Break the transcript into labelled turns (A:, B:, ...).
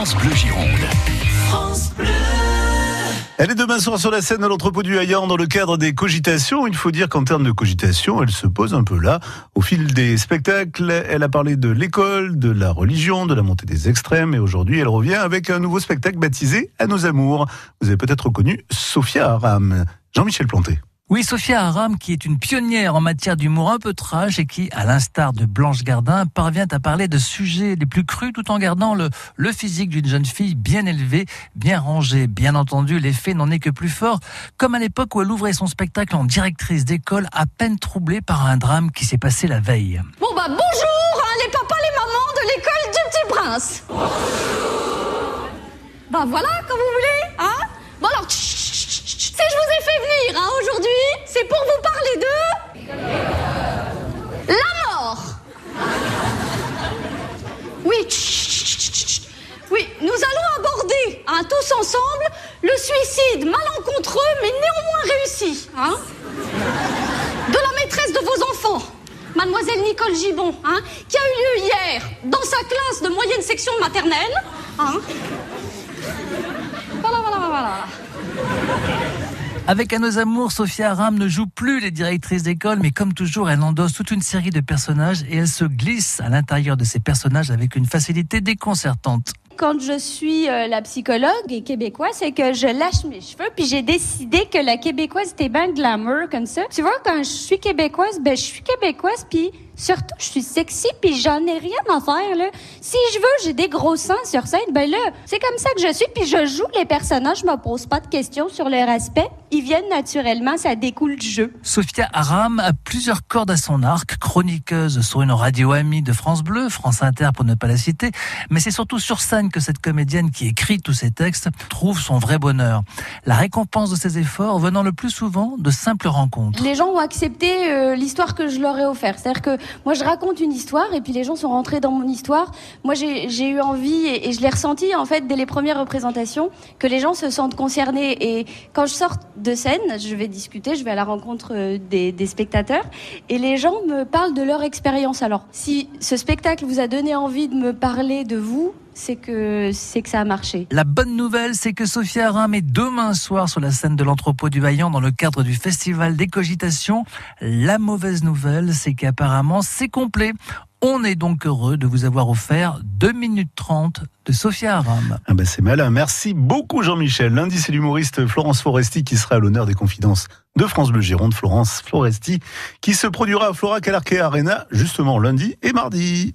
A: France Bleu Gironde.
B: Elle est demain soir sur la scène à l'entrepôt du Hayan dans le cadre des cogitations. Il faut dire qu'en termes de cogitation, elle se pose un peu là. Au fil des spectacles, elle a parlé de l'école, de la religion, de la montée des extrêmes et aujourd'hui elle revient avec un nouveau spectacle baptisé À nos amours. Vous avez peut-être reconnu Sophia Aram. Jean-Michel Planté.
C: Oui, Sophia Aram, qui est une pionnière en matière d'humour un peu trash et qui, à l'instar de Blanche Gardin, parvient à parler de sujets les plus crus tout en gardant le, physique d'une jeune fille bien élevée, bien rangée. Bien entendu, l'effet n'en est que plus fort, comme à l'époque où elle ouvrait son spectacle en directrice d'école, à peine troublée par un drame qui s'est passé la veille.
D: Bon bah bonjour, hein, les papas, les mamans de l'école du Petit Prince. Bah voilà, comme vous voulez, hein Bon alors, tch, tch, tch, tch, si je vous ai fait venir hein, aujourd'hui, c'est pour vous parler de... La mort Oui, oui, nous allons aborder, hein, tous ensemble, le suicide malencontreux mais néanmoins réussi, hein de la maîtresse de vos enfants, mademoiselle Nicole Gibon, hein, qui a eu lieu hier dans sa classe de moyenne section maternelle. Hein. Voilà, voilà, voilà.
C: Avec À nos amours, Sophia Aram ne joue plus les directrices d'école, mais comme toujours, elle endosse toute une série de personnages et elle se glisse à l'intérieur de ces personnages avec une facilité déconcertante.
E: quand je suis euh, la psychologue et québécoise, c'est que je lâche mes cheveux, puis j'ai décidé que la québécoise était bien glamour comme ça. Tu vois, quand je suis québécoise, ben je suis québécoise, puis surtout je suis sexy, puis j'en ai rien à faire là. Si je veux, j'ai des gros seins sur scène, ben là, c'est comme ça que je suis, puis je joue les personnages, je me pose pas de questions sur leur aspect, ils viennent naturellement, ça découle du jeu.
C: Sophia Aram a plusieurs cordes à son arc, chroniqueuse sur une radio amie de France Bleu, France Inter pour ne pas la citer, mais c'est surtout sur scène que cette comédienne qui écrit tous ces textes trouve son vrai bonheur. La récompense de ses efforts venant le plus souvent de simples rencontres.
E: Les gens ont accepté euh, l'histoire que je leur ai offerte. C'est-à-dire que moi, je raconte une histoire et puis les gens sont rentrés dans mon histoire. Moi, j'ai eu envie et, je l'ai ressenti en fait dès les premières représentations que les gens se sentent concernés. Et quand je sors de scène, je vais discuter, je vais à la rencontre euh, des spectateurs et les gens me parlent de leur expérience. Alors, si ce spectacle vous a donné envie de me parler de vous, c'est que c'est que ça a marché.
C: La bonne nouvelle, c'est que Sophia Aram est demain soir sur la scène de l'entrepôt du Vaillant dans le cadre du festival des cogitations. La mauvaise nouvelle, c'est qu'apparemment c'est complet. On est donc heureux de vous avoir offert 2 minutes 30 de Sophia Aram.
B: Ah ben c'est malin. Merci beaucoup Jean-Michel. Lundi, c'est l'humoriste Florence Foresti qui sera à l'honneur des confidences de France Bleu Gironde. Florence Foresti qui se produira à Flora Calarque Arena justement lundi et mardi.